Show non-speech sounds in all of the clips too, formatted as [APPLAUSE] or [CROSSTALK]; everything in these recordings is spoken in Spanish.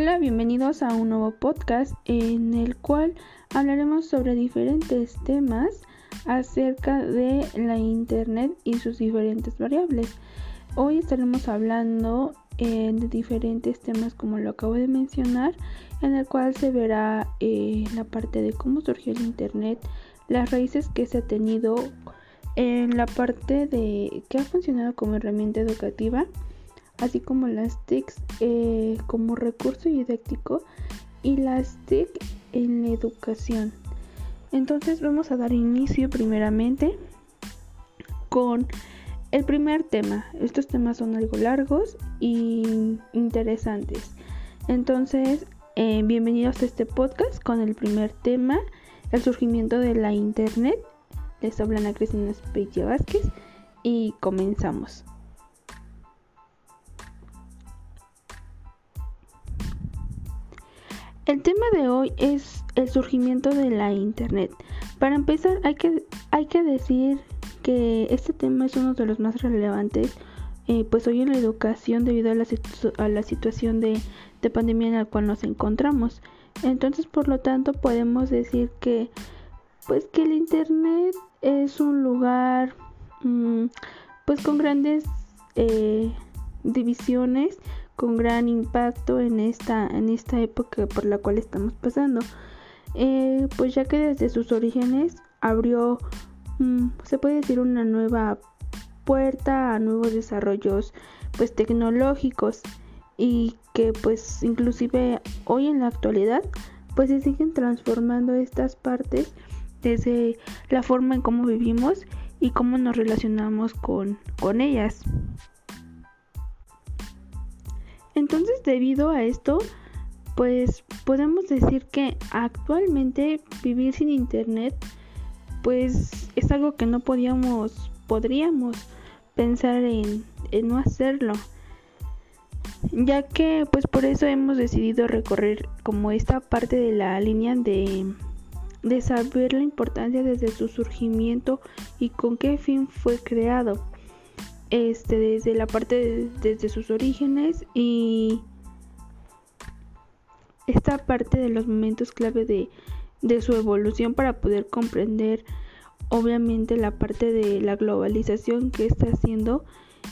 Hola, bienvenidos a un nuevo podcast en el cual hablaremos sobre diferentes temas acerca de la Internet y sus diferentes variables. Hoy estaremos hablando eh, de diferentes temas como lo acabo de mencionar, en el cual se verá eh, la parte de cómo surgió el Internet, las raíces que se ha tenido en la parte de que ha funcionado como herramienta educativa así como las TICs eh, como recurso didáctico y las TIC en la educación. Entonces vamos a dar inicio primeramente con el primer tema. Estos temas son algo largos y interesantes. Entonces, eh, bienvenidos a este podcast con el primer tema, el surgimiento de la Internet. Les habla Ana Cristina Especia Vázquez y comenzamos. El tema de hoy es el surgimiento de la Internet. Para empezar, hay que, hay que decir que este tema es uno de los más relevantes, eh, pues hoy en la educación debido a la, situación de, pandemia en la cual nos encontramos. Entonces, por lo tanto, podemos decir que, pues que el Internet es un lugar, mm, pues con grandes eh, divisiones con gran impacto en esta, en esta época por la cual estamos pasando. Eh, pues ya que desde sus orígenes abrió, mm, se puede decir, una nueva puerta a nuevos desarrollos pues tecnológicos y que pues inclusive hoy en la actualidad pues se siguen transformando estas partes desde la forma en cómo vivimos y cómo nos relacionamos con, con ellas. Entonces, debido a esto, pues podemos decir que actualmente vivir sin internet pues es algo que no podíamos podríamos pensar en, no hacerlo. Ya que pues por eso hemos decidido recorrer como esta parte de la línea de, de saber la importancia desde su surgimiento y con qué fin fue creado este, desde la parte desde sus orígenes y esta parte de los momentos clave de, de su evolución para poder comprender obviamente la parte de la globalización que está haciendo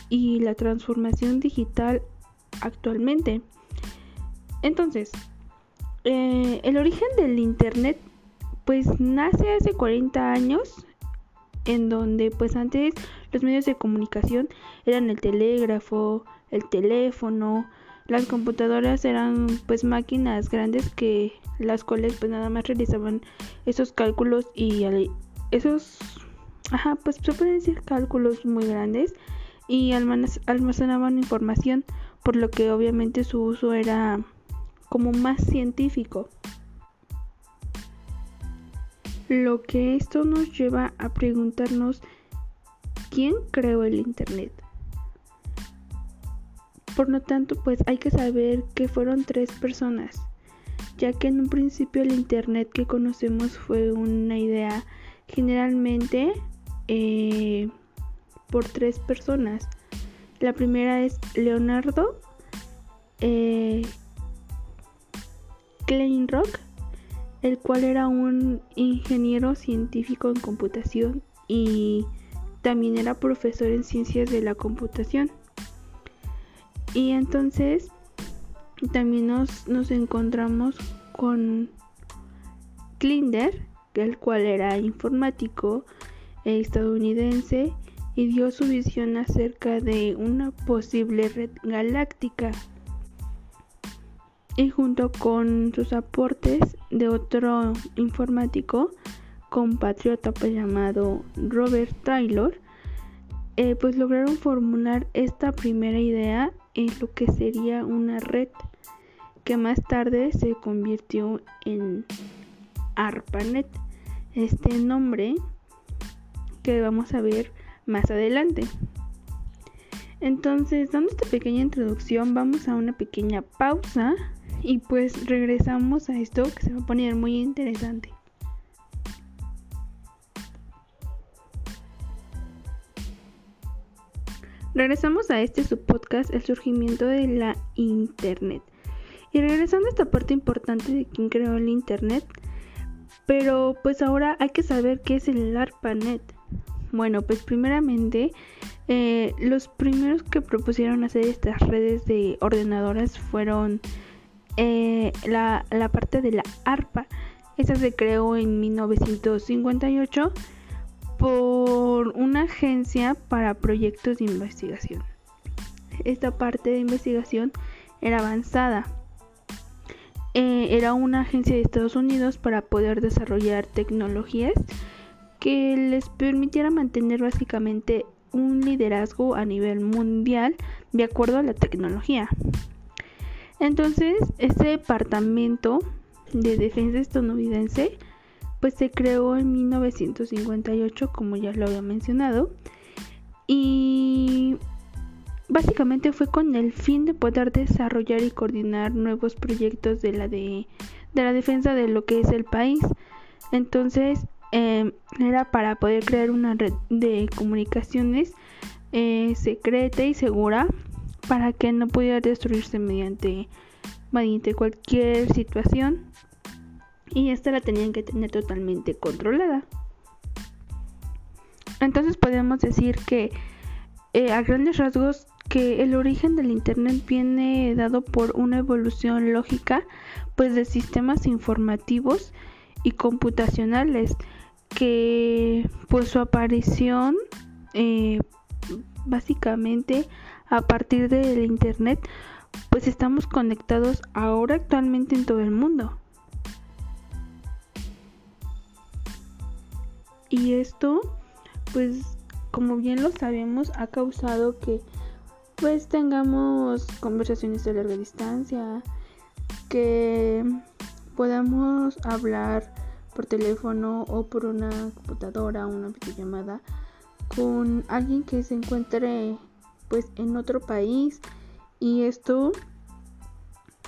y la transformación digital actualmente. Entonces, eh, el origen del Internet pues nace hace 40 años en donde pues antes los medios de comunicación eran el telégrafo, el teléfono, las computadoras eran pues máquinas grandes que las cuales pues nada más realizaban esos cálculos y esos ajá pues se pueden decir cálculos muy grandes y almacenaban información por lo que obviamente su uso era como más científico lo que esto nos lleva a preguntarnos quién creó el Internet. Por lo tanto, pues hay que saber que fueron tres personas, ya que en un principio el Internet que conocemos fue una idea generalmente eh, por tres personas. La primera es Leonardo eh, Kleinrock, el cual era un ingeniero científico en computación y también era profesor en ciencias de la computación. Y entonces también nos, nos encontramos con Klinder, el cual era informático estadounidense y dio su visión acerca de una posible red galáctica. Y junto con sus aportes de otro informático, compatriota pues, llamado Robert Taylor, eh, pues lograron formular esta primera idea en lo que sería una red que más tarde se convirtió en ARPANET, este nombre que vamos a ver más adelante. Entonces, dando esta pequeña introducción, vamos a una pequeña pausa y pues regresamos a esto que se va a poner muy interesante. Regresamos a este subpodcast, el surgimiento de la Internet. Y regresando a esta parte importante de quién creó el Internet, pero pues ahora hay que saber qué es el ARPANET. Bueno, pues primeramente eh, los primeros que propusieron hacer estas redes de ordenadoras fueron eh, la, la, parte de la ARPA. Esa se creó en 1958 por una agencia para proyectos de investigación. Esta parte de investigación era avanzada. Eh, era una agencia de Estados Unidos para poder desarrollar tecnologías que les permitiera mantener básicamente un liderazgo a nivel mundial de acuerdo a la tecnología. Entonces, este departamento de defensa estadounidense pues se creó en 1958 como ya lo había mencionado y básicamente fue con el fin de poder desarrollar y coordinar nuevos proyectos de la de, la defensa de lo que es el país. Entonces em, era para poder crear una red de comunicaciones eh, secreta y segura para que no pudiera destruirse mediante, mediante cualquier situación y esta la tenían que tener totalmente controlada. Entonces podemos decir que eh, a grandes rasgos que el origen del Internet viene dado por una evolución lógica pues de sistemas informativos y computacionales que pues su aparición eh, básicamente a partir del Internet pues estamos conectados ahora actualmente en todo el mundo. Y esto, pues como bien lo sabemos, ha causado que pues tengamos conversaciones de larga distancia, que podamos hablar por teléfono o por una computadora, una videollamada con alguien que se encuentre pues en otro país y esto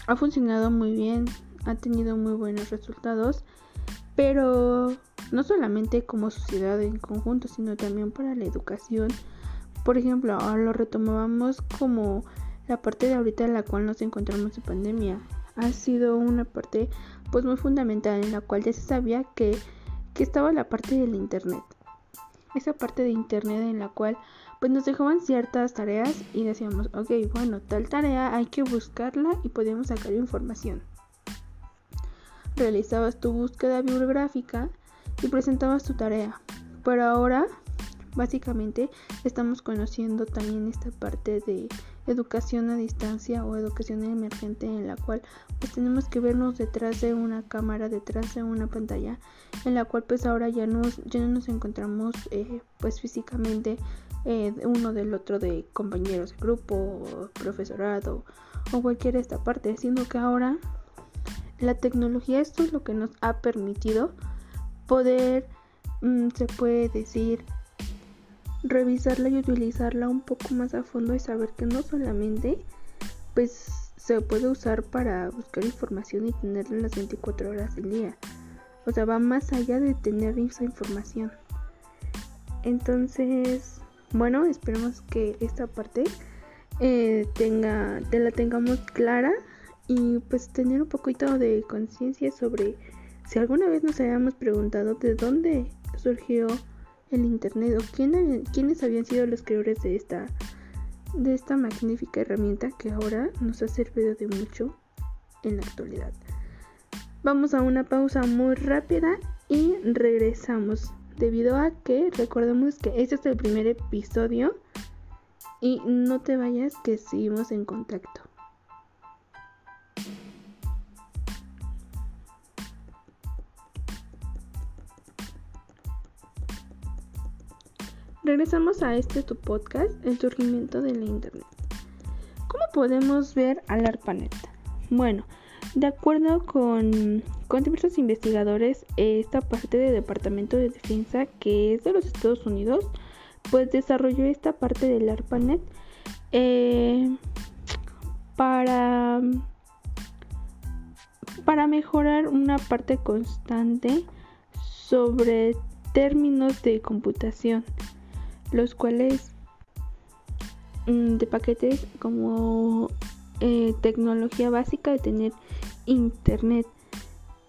ha funcionado muy bien, ha tenido muy buenos resultados, pero no solamente como sociedad en conjunto, sino también para la educación. Por ejemplo, ahora lo retomábamos como la parte de ahorita en la cual nos encontramos en pandemia. Ha sido una parte pues muy fundamental en la cual ya se sabía que, que estaba la parte del internet. Esa parte de internet en la cual pues nos dejaban ciertas tareas y decíamos, ok, bueno, tal tarea hay que buscarla y podíamos sacar información. Realizabas tu búsqueda bibliográfica y presentabas tu tarea. Pero ahora, básicamente, estamos conociendo también esta parte de educación a distancia o educación emergente en la cual pues tenemos que vernos detrás de una cámara, detrás de una pantalla, en la cual pues ahora ya, nos, ya no nos encontramos eh, pues físicamente eh, uno del otro de compañeros de grupo, profesorado o cualquier esta parte, sino que ahora la tecnología esto es lo que nos ha permitido poder, mm, se puede decir, revisarla y utilizarla un poco más a fondo y saber que no solamente pues se puede usar para buscar información y tenerla las 24 horas del día. O sea, va más allá de tener esa información. Entonces, bueno, esperemos que esta parte eh, tenga, te la tengamos clara y pues tener un poquito de conciencia sobre si alguna vez nos habíamos preguntado de dónde surgió el internet o quién, quiénes habían sido los creadores de esta de esta magnífica herramienta que ahora nos ha servido de mucho en la actualidad. Vamos a una pausa muy rápida y regresamos debido a que recordemos que este es el primer episodio y no te vayas que seguimos en contacto. Regresamos a este tu podcast, el surgimiento de la Internet. ¿Cómo podemos ver al ARPANET? Bueno, de acuerdo con, diversos investigadores, esta parte del Departamento de Defensa, que es de los Estados Unidos, pues desarrolló esta parte del ARPANET eh, para, para mejorar una parte constante sobre términos de computación los cuales mm, de paquetes como eh, tecnología básica de tener internet.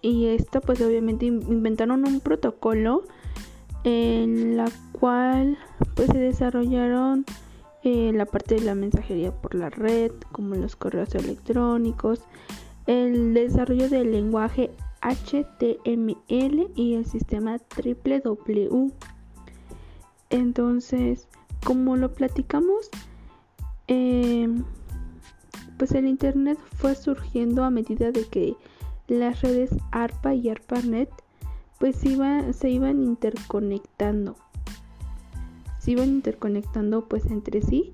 Y esto pues obviamente inventaron un protocolo en la cual pues se desarrollaron eh, la parte de la mensajería por la red, como los correos electrónicos, el desarrollo del lenguaje HTML y el sistema W. Entonces, como lo platicamos, eh, pues el internet fue surgiendo a medida de que las redes ARPA y ARPANET pues iba, se iban interconectando. Se iban interconectando pues entre sí.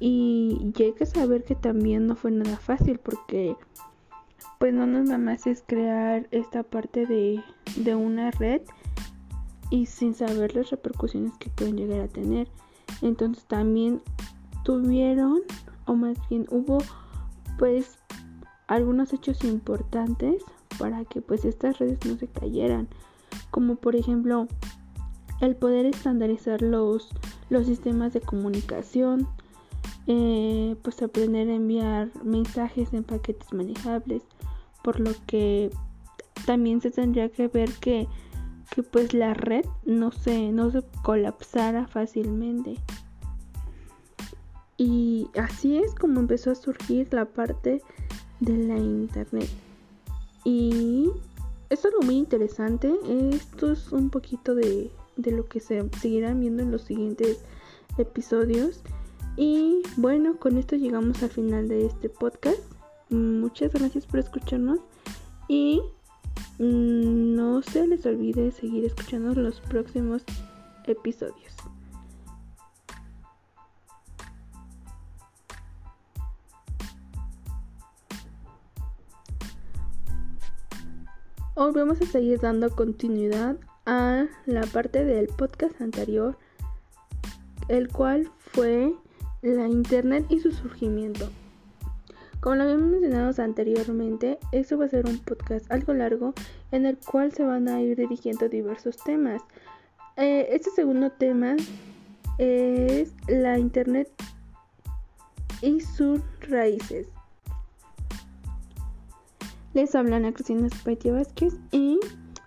Y hay que saber que también no fue nada fácil porque pues no nada más es crear esta parte de, de una red y sin saber las repercusiones que pueden llegar a tener. Entonces también tuvieron o más bien hubo pues algunos hechos importantes para que pues estas redes no se cayeran como por ejemplo el poder estandarizar los, los sistemas de comunicación, eh, pues aprender a enviar mensajes en paquetes manejables, por lo que también se tendría que ver que, que pues la red no se, no se colapsara fácilmente. Y así es como empezó a surgir la parte de la internet. Y es algo muy interesante. Esto es un poquito de, de lo que se seguirán viendo en los siguientes episodios. Y bueno, con esto llegamos al final de este podcast. Muchas gracias por escucharnos y mm, no se les olvide seguir escuchando los próximos episodios. Hoy vamos a seguir dando continuidad a la parte del podcast anterior, el cual fue la Internet y su surgimiento. Como lo habíamos mencionado anteriormente, esto va a ser un podcast algo largo en el cual se van a ir dirigiendo diversos temas. Eh, este segundo tema es la Internet y sus raíces. Les hablan a Cristina Spaitia Vázquez y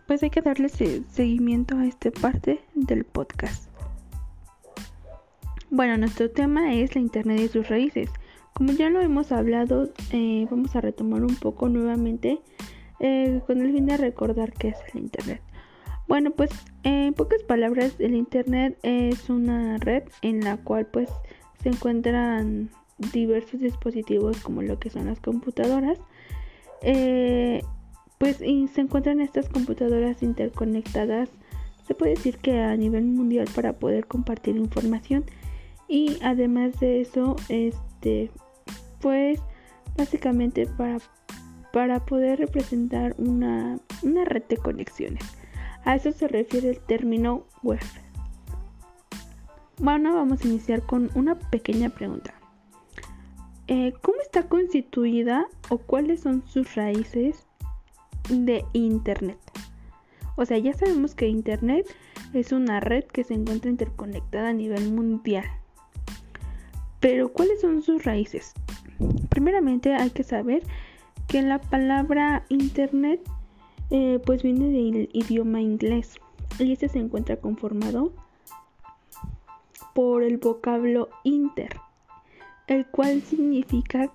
pues hay que darle seguimiento a esta parte del podcast. Bueno, nuestro tema es la Internet y sus raíces. Como ya lo hemos hablado, eh, vamos a retomar un poco nuevamente eh, con el fin de recordar qué es el Internet. Bueno, pues en pocas palabras, el Internet es una red en la cual pues se encuentran diversos dispositivos como lo que son las computadoras. Eh, pues y se encuentran estas computadoras interconectadas, se puede decir que a nivel mundial para poder compartir información y además de eso, este, pues básicamente para, para poder representar una, una red de conexiones. A eso se refiere el término web. Bueno, vamos a iniciar con una pequeña pregunta. Eh, ¿Cómo está constituida o cuáles son sus raíces de Internet. O sea, ya sabemos que Internet es una red que se encuentra interconectada a nivel mundial. Pero ¿cuáles son sus raíces? Primeramente hay que saber que la palabra Internet eh, pues viene del idioma inglés y este se encuentra conformado por el vocablo inter, el cual significa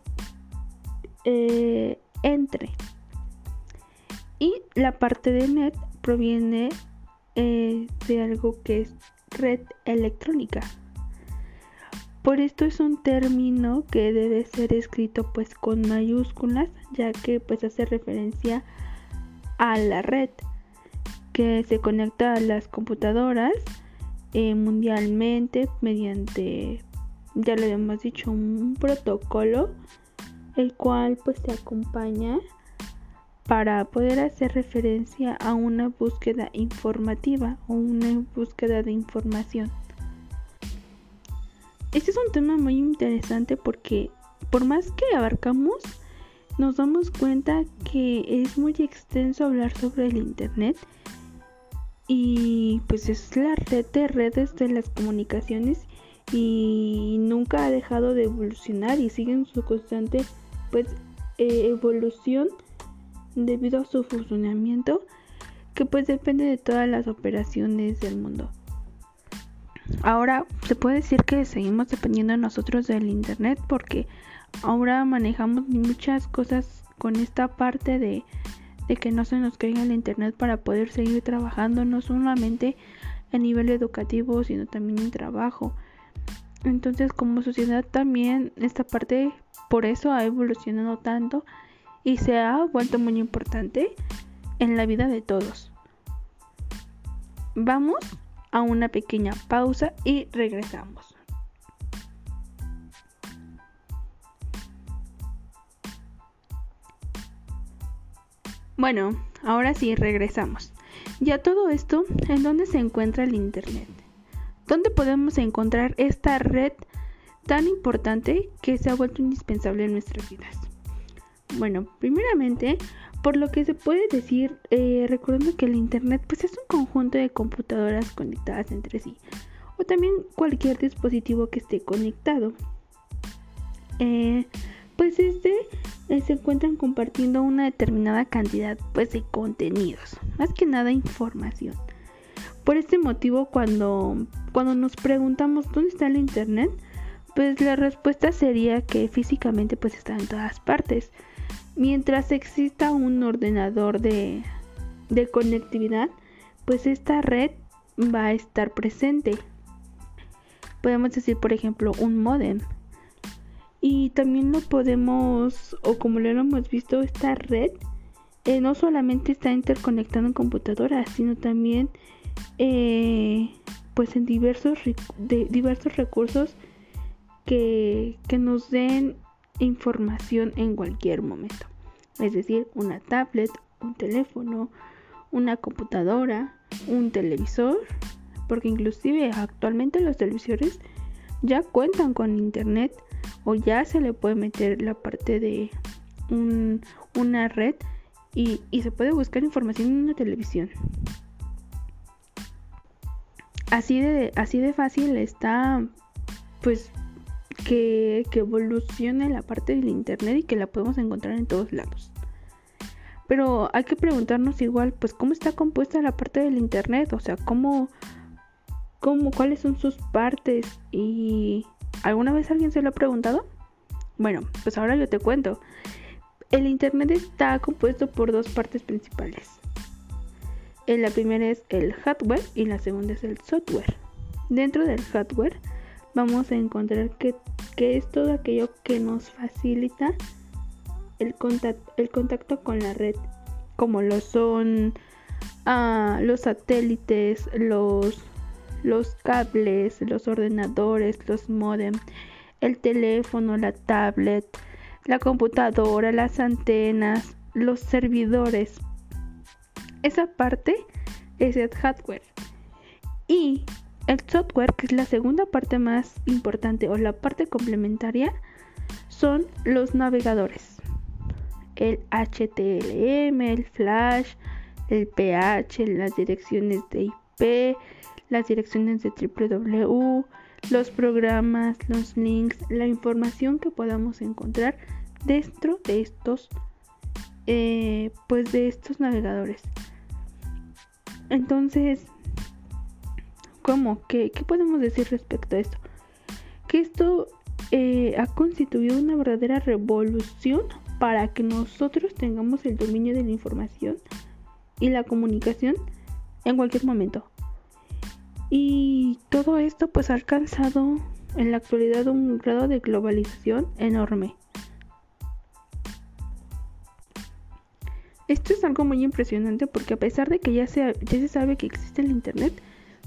eh, entre. Y la parte de net proviene eh, de algo que es red electrónica. Por esto es un término que debe ser escrito pues con mayúsculas, ya que pues hace referencia a la red que se conecta a las computadoras eh, mundialmente mediante, ya lo hemos dicho, un protocolo, el cual pues te acompaña para poder hacer referencia a una búsqueda informativa o una búsqueda de información. Este es un tema muy interesante porque por más que abarcamos, nos damos cuenta que es muy extenso hablar sobre el Internet y pues es la red de redes de las comunicaciones y nunca ha dejado de evolucionar y sigue en su constante pues eh, evolución debido a su funcionamiento que pues depende de todas las operaciones del mundo. Ahora se puede decir que seguimos dependiendo nosotros del internet porque ahora manejamos muchas cosas con esta parte de, de que no se nos caiga el internet para poder seguir trabajando no solamente a nivel educativo sino también en trabajo. Entonces como sociedad también esta parte por eso ha evolucionado tanto y se ha vuelto muy importante en la vida de todos. Vamos a una pequeña pausa y regresamos. Bueno, ahora sí regresamos. Ya todo esto, ¿en dónde se encuentra el Internet? ¿Dónde podemos encontrar esta red tan importante que se ha vuelto indispensable en nuestras vidas? Bueno, primeramente, por lo que se puede decir, eh, recordando que el Internet pues es un conjunto de computadoras conectadas entre sí, o también cualquier dispositivo que esté conectado. Eh, pues este eh, se encuentran compartiendo una determinada cantidad pues de contenidos, más que nada información. Por este motivo, cuando, cuando nos preguntamos dónde está el internet, pues la respuesta sería que físicamente pues está en todas partes. Mientras exista un ordenador de, de conectividad, pues esta red va a estar presente. Podemos decir, por ejemplo, un modem. Y también lo podemos, o como lo hemos visto, esta red eh, no solamente está interconectando en computadoras, sino también eh, pues en diversos, de, diversos recursos que, que nos den información en cualquier momento. Es decir, una tablet, un teléfono, una computadora, un televisor, porque inclusive actualmente los televisores ya cuentan con internet o ya se le puede meter la parte de una red y, se puede buscar información en una televisión. Así de, así de fácil está pues que, evolucione la parte del internet y que la podemos encontrar en todos lados. Pero hay que preguntarnos igual, pues cómo está compuesta la parte del internet, o sea, cómo, cómo cuáles son sus partes y ¿alguna vez alguien se lo ha preguntado? Bueno, pues ahora yo te cuento. El internet está compuesto por dos partes principales. La primera es el hardware y la segunda es el software. Dentro del hardware vamos a encontrar que, es todo aquello que nos facilita el contacto, el contacto con la red, como lo son ah, los satélites, los, los cables, los ordenadores, los modem, el teléfono, la tablet, la computadora, las antenas, los servidores. Esa parte es el hardware. Y el software, que es la segunda parte más importante o la parte complementaria, son los navegadores. El HTML, el Flash, el PH, las direcciones de IP, las direcciones de www, los programas, los links, la información que podamos encontrar dentro de estos, eh, pues de estos navegadores. Entonces, ¿Cómo? ¿Qué, podemos decir respecto a esto? Que esto eh, ha constituido una verdadera revolución para que nosotros tengamos el dominio de la información y la comunicación en cualquier momento. Y todo esto pues ha alcanzado en la actualidad un grado de globalización enorme. Esto es algo muy impresionante porque a pesar de que ya se, ya se sabe que existe el Internet,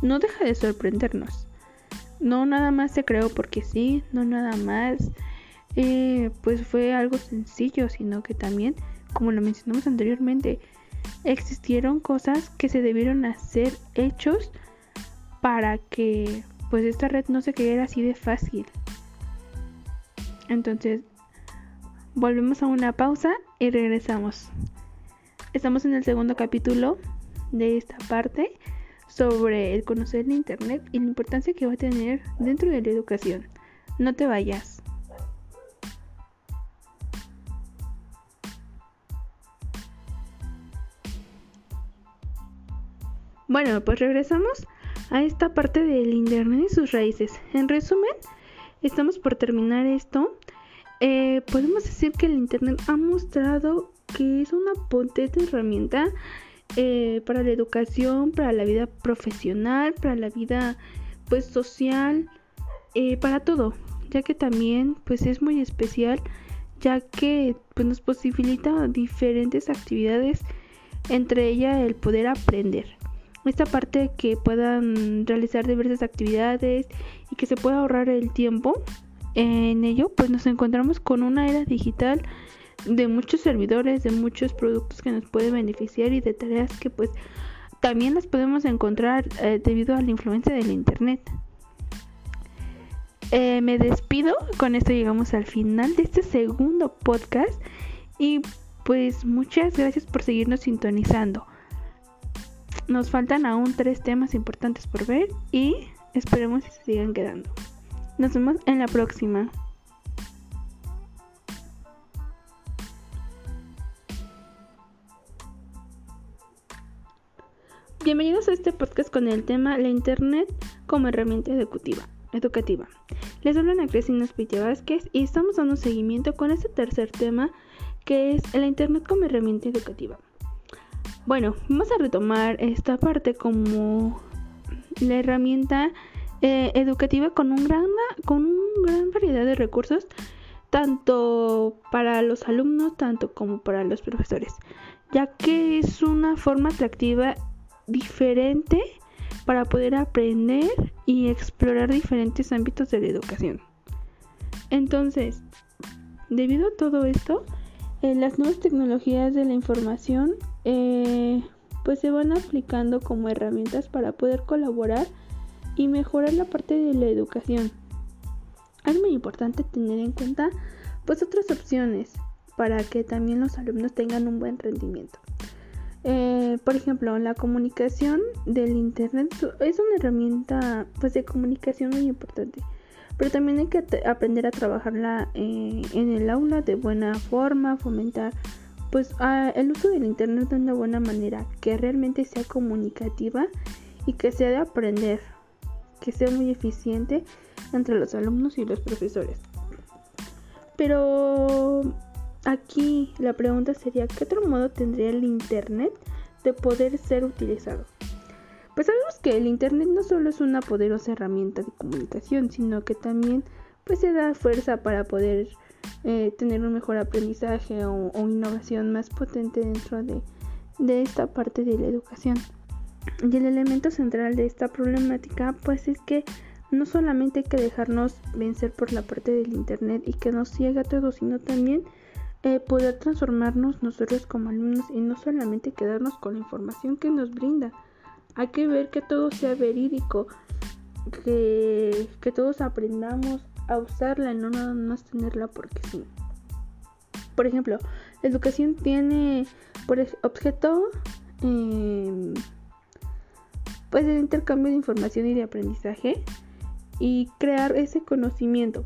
no deja de sorprendernos. No nada más se creó porque sí, no nada más eh, pues fue algo sencillo, sino que también, como lo mencionamos anteriormente, existieron cosas que se debieron hacer hechos para que pues esta red no se cayera así de fácil. Entonces, volvemos a una pausa y regresamos. Estamos en el segundo capítulo de esta parte sobre el conocer el Internet y la importancia que va a tener dentro de la educación. No te vayas. Bueno, pues regresamos a esta parte del Internet y sus raíces. En resumen, estamos por terminar esto. Eh, podemos decir que el Internet ha mostrado que es una potente herramienta eh, para la educación, para la vida profesional, para la vida pues social, eh, para todo, ya que también pues es muy especial, ya que pues, nos posibilita diferentes actividades, entre ellas el poder aprender. Esta parte que puedan realizar diversas actividades y que se pueda ahorrar el tiempo en ello, pues nos encontramos con una era digital de muchos servidores, de muchos productos que nos pueden beneficiar y de tareas que pues también las podemos encontrar eh, debido a la influencia del internet. Eh, me despido, con esto llegamos al final de este segundo podcast y pues muchas gracias por seguirnos sintonizando. Nos faltan aún tres temas importantes por ver y esperemos que se sigan quedando. Nos vemos en la próxima. Bienvenidos a este podcast con el tema La Internet como herramienta educativa. educativa. Les habla Ana Cristina Pitia Vázquez y estamos dando seguimiento con este tercer tema que es la Internet como herramienta educativa. Bueno, vamos a retomar esta parte como la herramienta eh, educativa con un gran con una gran variedad de recursos tanto para los alumnos tanto como para los profesores ya que es una forma atractiva diferente para poder aprender y explorar diferentes ámbitos de la educación entonces debido a todo esto eh, las nuevas tecnologías de la información eh, pues se van aplicando como herramientas para poder colaborar y mejorar la parte de la educación. Es muy importante tener en cuenta pues otras opciones para que también los alumnos tengan un buen rendimiento. Eh, por ejemplo, la comunicación del internet es una herramienta pues de comunicación muy importante pero también hay que aprender a trabajarla eh, en el aula de buena forma, fomentar pues el uso del internet de una buena manera, que realmente sea comunicativa y que sea de aprender, que sea muy eficiente entre los alumnos y los profesores. Pero aquí la pregunta sería, ¿qué otro modo tendría el internet de poder ser utilizado? Pues sabemos que el Internet no solo es una poderosa herramienta de comunicación, sino que también pues se da fuerza para poder eh, tener un mejor aprendizaje o, innovación más potente dentro de, de esta parte de la educación. Y el elemento central de esta problemática pues es que no solamente hay que dejarnos vencer por la parte del internet y que nos ciega todo, sino también eh, poder transformarnos nosotros como alumnos y no solamente quedarnos con la información que nos brinda, hay que ver que todo sea verídico, que, todos aprendamos a usarla y no nada más tenerla porque sí. Por ejemplo, la educación tiene por objeto em, pues el intercambio de información y de aprendizaje y crear ese conocimiento.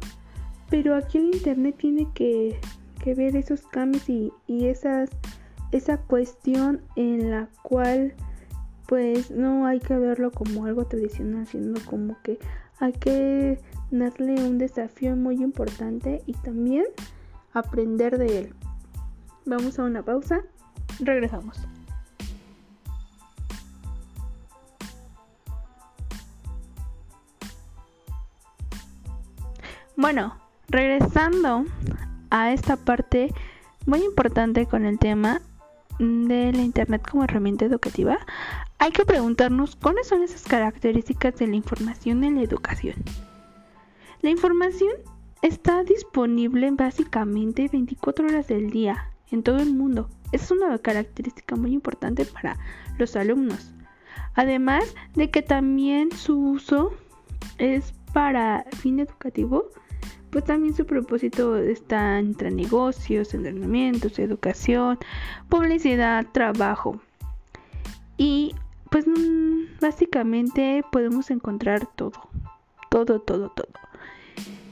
Pero aquí el internet tiene que, ver esos cambios y, y esa cuestión en la cual pues no hay que verlo como algo tradicional, sino como que hay que darle un desafío muy importante y también aprender de él. Vamos a una pausa, regresamos. Bueno, regresando a esta parte muy importante con el tema de la Internet como herramienta educativa, hay que preguntarnos cuáles son esas características de la información en la educación. La información está disponible básicamente 24 horas del día en todo el mundo. Es una característica muy importante para los alumnos. Además de que también su uso es para fin educativo, pues también su propósito está entre negocios, entrenamientos, educación, publicidad, trabajo. Y pues mm, básicamente podemos encontrar todo, todo, todo, todo.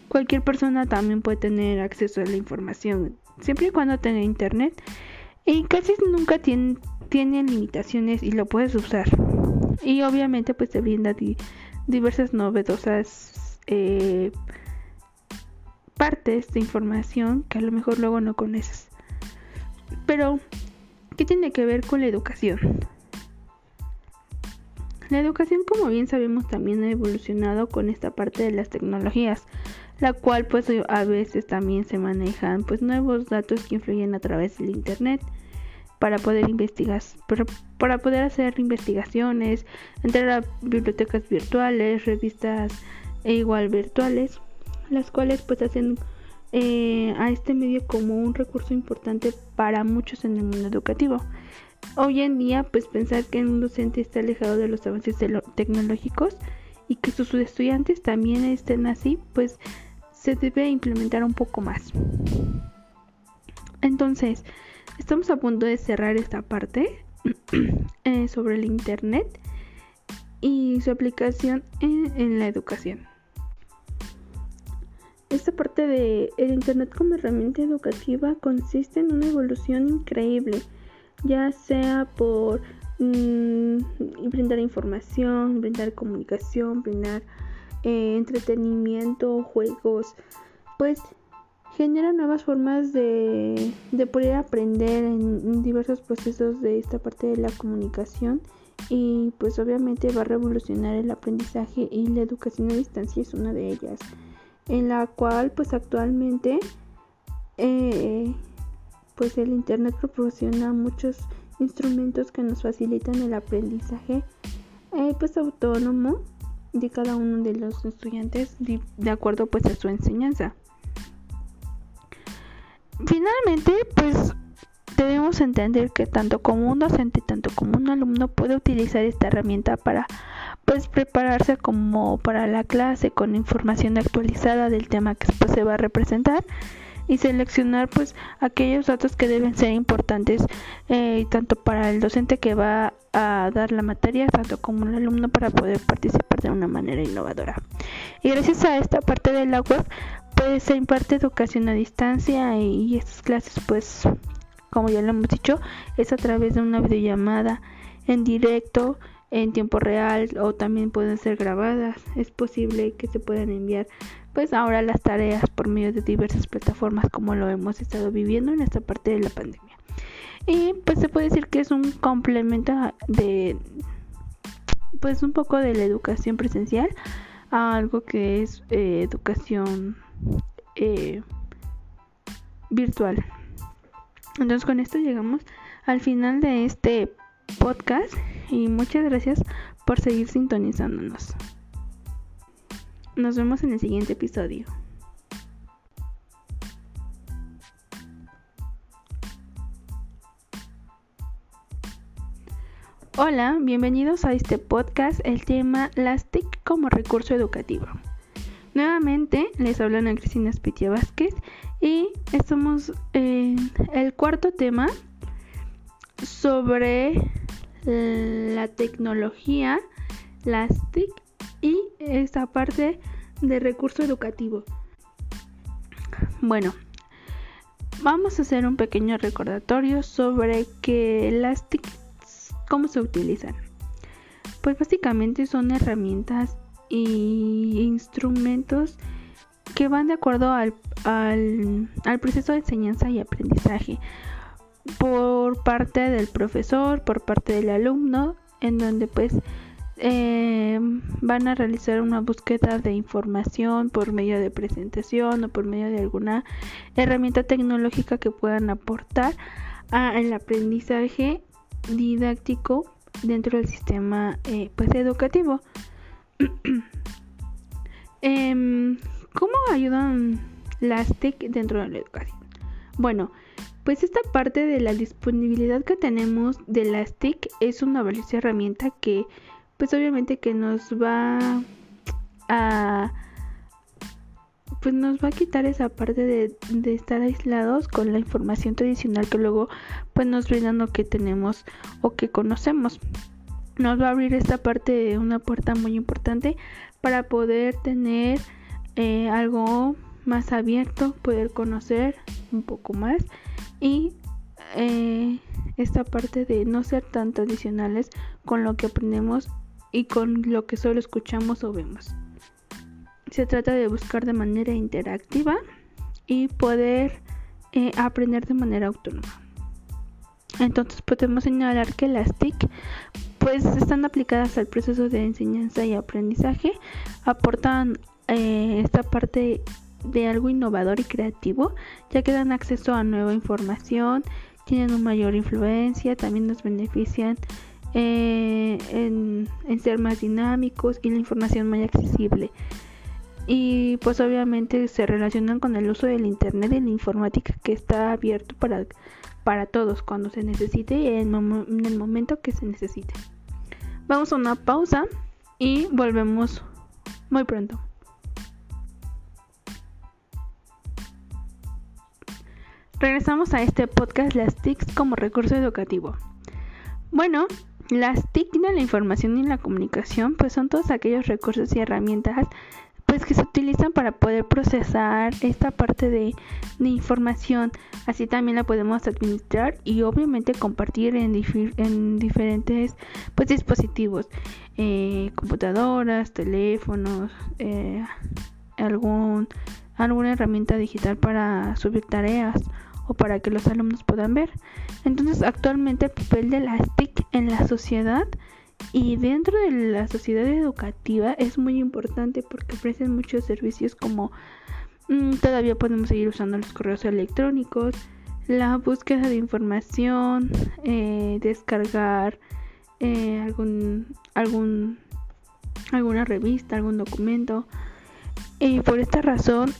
Cualquier persona también puede tener acceso a la información, siempre y cuando tenga internet. Y casi nunca tiene, limitaciones y lo puedes usar. y obviamente pues te brinda diversas novedosas eh, partes de información que a lo mejor luego no conoces. Pero, ¿qué tiene que ver con la educación? La educación, como bien sabemos, también ha evolucionado con esta parte de las tecnologías, la cual pues a veces también se manejan pues nuevos datos que influyen a través del internet para poder investigar, para poder hacer investigaciones, entrar a bibliotecas virtuales, revistas e igual virtuales, las cuales pues hacen eh, a este medio como un recurso importante para muchos en el mundo educativo. Hoy en día pues pensar que un docente está alejado de los avances tecnológicos y que sus estudiantes también estén así, pues se debe implementar un poco más. Entonces, estamos a punto de cerrar esta parte [CLEARS THROAT] eh, sobre el Internet y su aplicación en, la educación. Esta parte de el Internet como herramienta educativa consiste en una evolución increíble, ya sea por mm, brindar información, brindar comunicación, brindar eh, entretenimiento, juegos, pues genera nuevas formas de, poder aprender en diversos procesos de esta parte de la comunicación y pues obviamente va a revolucionar el aprendizaje y la educación a distancia es una de ellas en la cual pues actualmente eh, pues el internet proporciona muchos instrumentos que nos facilitan el aprendizaje eh, pues autónomo de cada uno de los estudiantes de acuerdo pues a su enseñanza. Finalmente, pues debemos entender que tanto como un docente, tanto como un alumno puede utilizar esta herramienta para pues prepararse como para la clase con información actualizada del tema que después se va a representar y seleccionar pues aquellos datos que deben ser importantes eh, tanto para el docente que va a dar la materia tanto como el alumno para poder participar de una manera innovadora. Y gracias a esta parte de la web pues se imparte educación a distancia y estas clases pues como ya lo hemos dicho es a través de una videollamada en directo en tiempo real o también pueden ser grabadas es posible que se puedan enviar pues ahora las tareas por medio de diversas plataformas como lo hemos estado viviendo en esta parte de la pandemia. Y pues se puede decir que es un complemento de pues un poco de la educación presencial a algo que es eh, educación eh, virtual. Entonces con esto llegamos al final de este podcast y muchas gracias por seguir sintonizándonos. Nos vemos en el siguiente episodio. Hola, bienvenidos a este podcast, el tema Las TIC como recurso educativo. Nuevamente les habla Ana Cristina Spitia Vázquez y estamos en el cuarto tema sobre la tecnología, las TIC y esta parte de recurso educativo. Bueno, vamos a hacer un pequeño recordatorio sobre que las TICs, cómo se utilizan. Pues básicamente son herramientas y instrumentos que van de acuerdo al, al, al proceso de enseñanza y aprendizaje por parte del profesor, por parte del alumno, en donde pues eh, van a realizar una búsqueda de información por medio de presentación o por medio de alguna herramienta tecnológica que puedan aportar al aprendizaje didáctico dentro del sistema eh, pues educativo. [CLEARS THROAT] Em, ¿Cómo ayudan las TIC dentro de la educación? Bueno, pues esta parte de la disponibilidad que tenemos de las TIC es una valiosa herramienta que pues obviamente que nos va a pues nos va a quitar esa parte de, estar aislados con la información tradicional que luego pues nos brindan lo que tenemos o que conocemos. Nos va a abrir esta parte de una puerta muy importante para poder tener eh, algo más abierto poder conocer un poco más y eh, esta parte de no ser tan tradicionales con lo que aprendemos y con lo que solo escuchamos o vemos. Se trata de buscar de manera interactiva y poder eh, aprender de manera autónoma. Entonces podemos señalar que las TIC pues están aplicadas al proceso de enseñanza y aprendizaje, aportan eh, esta parte de algo innovador y creativo, ya que dan acceso a nueva información, tienen una mayor influencia, también nos benefician eh, en, ser más dinámicos y la información más accesible. Y pues obviamente se relacionan con el uso del Internet y la informática que está abierto para, para todos cuando se necesite y en, en el momento que se necesite. Vamos a una pausa y volvemos muy pronto. Regresamos a este podcast Las TICs como recurso educativo. Bueno, las TIC de la información y la comunicación pues son todos aquellos recursos y herramientas pues que se utilizan para poder procesar esta parte de, información. Así también la podemos administrar y obviamente compartir en, en diferentes pues, dispositivos, eh, computadoras, teléfonos, eh, algún, alguna herramienta digital para subir tareas o para que los alumnos puedan ver. Entonces, actualmente el papel de las TIC en la sociedad y dentro de la sociedad educativa es muy importante porque ofrecen muchos servicios como mm, todavía podemos seguir usando los correos electrónicos, la búsqueda de información, eh, descargar eh, algún, algún, alguna revista, algún documento. Y por esta razón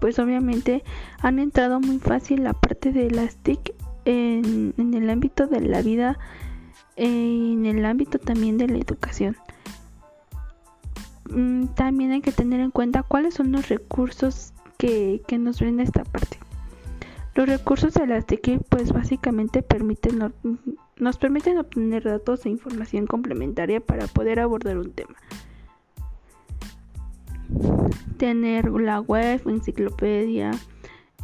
pues obviamente han entrado muy fácil la parte de las TIC en, el ámbito de la vida, en el ámbito también de la educación. Mm, también hay que tener en cuenta cuáles son los recursos que, nos brinda esta parte. Los recursos de las TIC pues básicamente nos permiten obtener datos e información complementaria para poder abordar un tema tener la web, enciclopedia,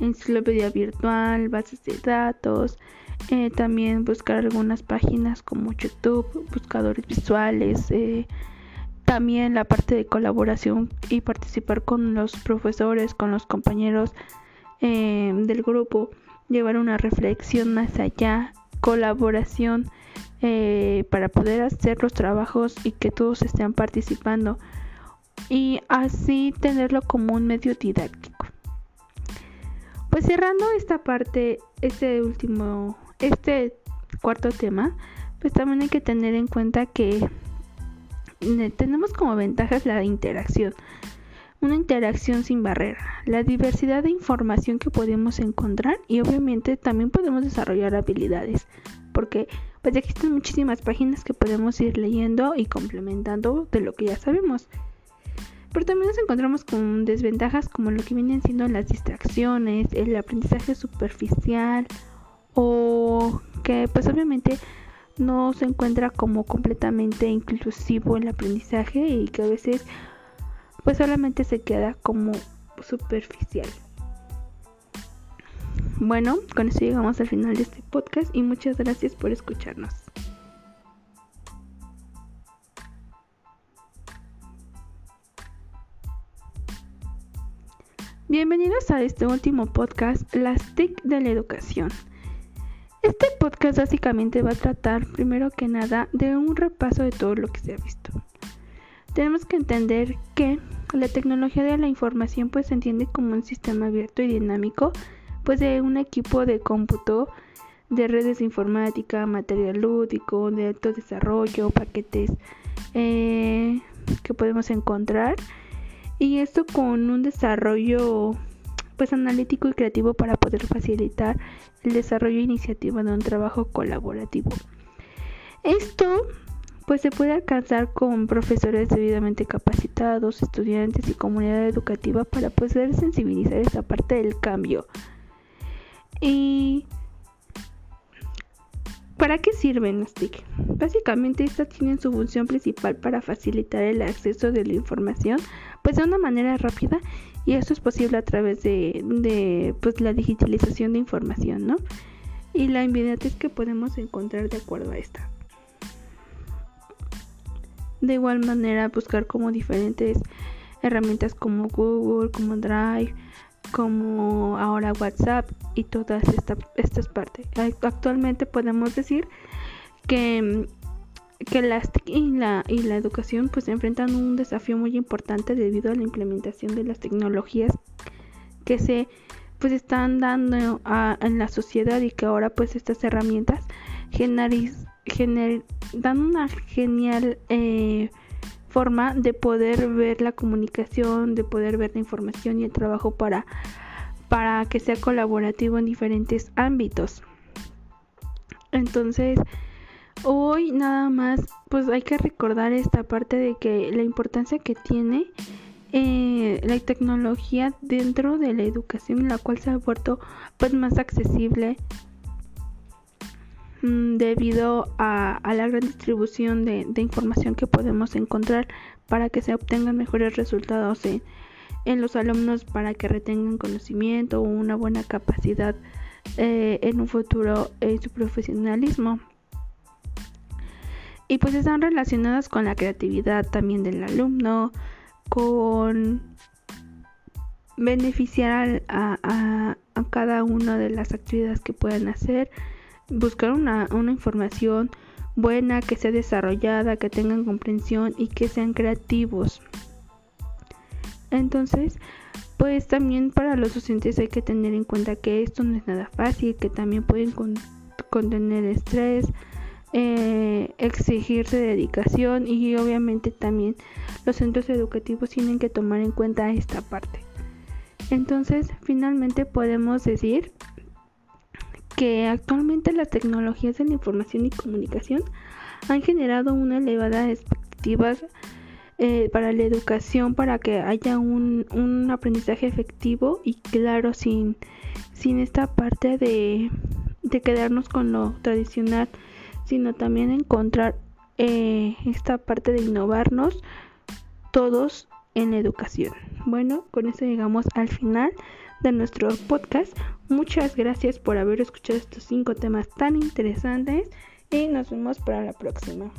enciclopedia virtual, bases de datos, eh, también buscar algunas páginas como YouTube, buscadores visuales, eh, también la parte de colaboración y participar con los profesores, con los compañeros eh, del grupo, llevar una reflexión más allá, colaboración para poder hacer los trabajos y que todos estén participando y así tenerlo como un medio didáctico. Pues cerrando esta parte, este último, este cuarto tema, pues también hay que tener en cuenta que tenemos como ventajas la interacción, una interacción sin barrera, la diversidad de información que podemos encontrar y obviamente también podemos desarrollar habilidades, porque pues existen muchísimas páginas que podemos ir leyendo y complementando de lo que ya sabemos. Pero también nos encontramos con desventajas como lo que vienen siendo las distracciones, el aprendizaje superficial o que pues obviamente no se encuentra como completamente inclusivo el aprendizaje y que a veces pues solamente se queda como superficial. Bueno, con esto llegamos al final de este podcast y muchas gracias por escucharnos. Bienvenidos a este último podcast, Las TIC de la Educación. Este podcast básicamente va a tratar, primero que nada, de un repaso de todo lo que se ha visto. Tenemos que entender que la tecnología de la información pues se entiende como un sistema abierto y dinámico, pues de un equipo de cómputo, de redes de informática, material lúdico, de alto desarrollo, paquetes eh, que podemos encontrar y esto con un desarrollo pues analítico y creativo para poder facilitar el desarrollo e iniciativa de un trabajo colaborativo. Esto pues se puede alcanzar con profesores debidamente capacitados, estudiantes y comunidad educativa para poder sensibilizar esta parte del cambio. Y ¿Para qué sirven las TIC? Básicamente estas tienen su función principal para facilitar el acceso de la información pues de una manera rápida y esto es posible a través de, pues, la digitalización de información, ¿no? Y la inmediatez que podemos encontrar de acuerdo a esta. De igual manera buscar como diferentes herramientas como Google, como Drive, como ahora WhatsApp y todas estas partes. Actualmente podemos decir que, que las y la, y la educación pues enfrentan un desafío muy importante debido a la implementación de las tecnologías que se pues están dando en la sociedad y que ahora pues estas herramientas dan una genial eh, forma de poder ver la comunicación, de poder ver la información y el trabajo para, para que sea colaborativo en diferentes ámbitos. Entonces, hoy nada más, pues hay que recordar esta parte de que la importancia que tiene eh, la tecnología dentro de la educación, la cual se ha vuelto pues más accesible mm, debido a, la gran distribución de, información que podemos encontrar para que se obtengan mejores resultados en, los alumnos para que retengan conocimiento o una buena capacidad eh, en un futuro en su profesionalismo. Y pues están relacionadas con la creatividad también del alumno con beneficiar a, cada una de las actividades que puedan hacer, buscar una, información buena, que sea desarrollada, que tengan comprensión y que sean creativos. Entonces, pues también para los docentes hay que tener en cuenta que esto no es nada fácil, que también pueden contener estrés, eh, exigirse dedicación y obviamente también los centros educativos tienen que tomar en cuenta esta parte. Entonces, finalmente podemos decir que actualmente las tecnologías de la información y comunicación han generado una elevada expectativa eh, para la educación para que haya un, un aprendizaje efectivo y claro sin, sin esta parte de, de quedarnos con lo tradicional sino también encontrar eh, esta parte de innovarnos todos en la educación. Bueno, con eso llegamos al final de nuestro podcast. Muchas gracias por haber escuchado estos cinco temas tan interesantes y nos vemos para la próxima.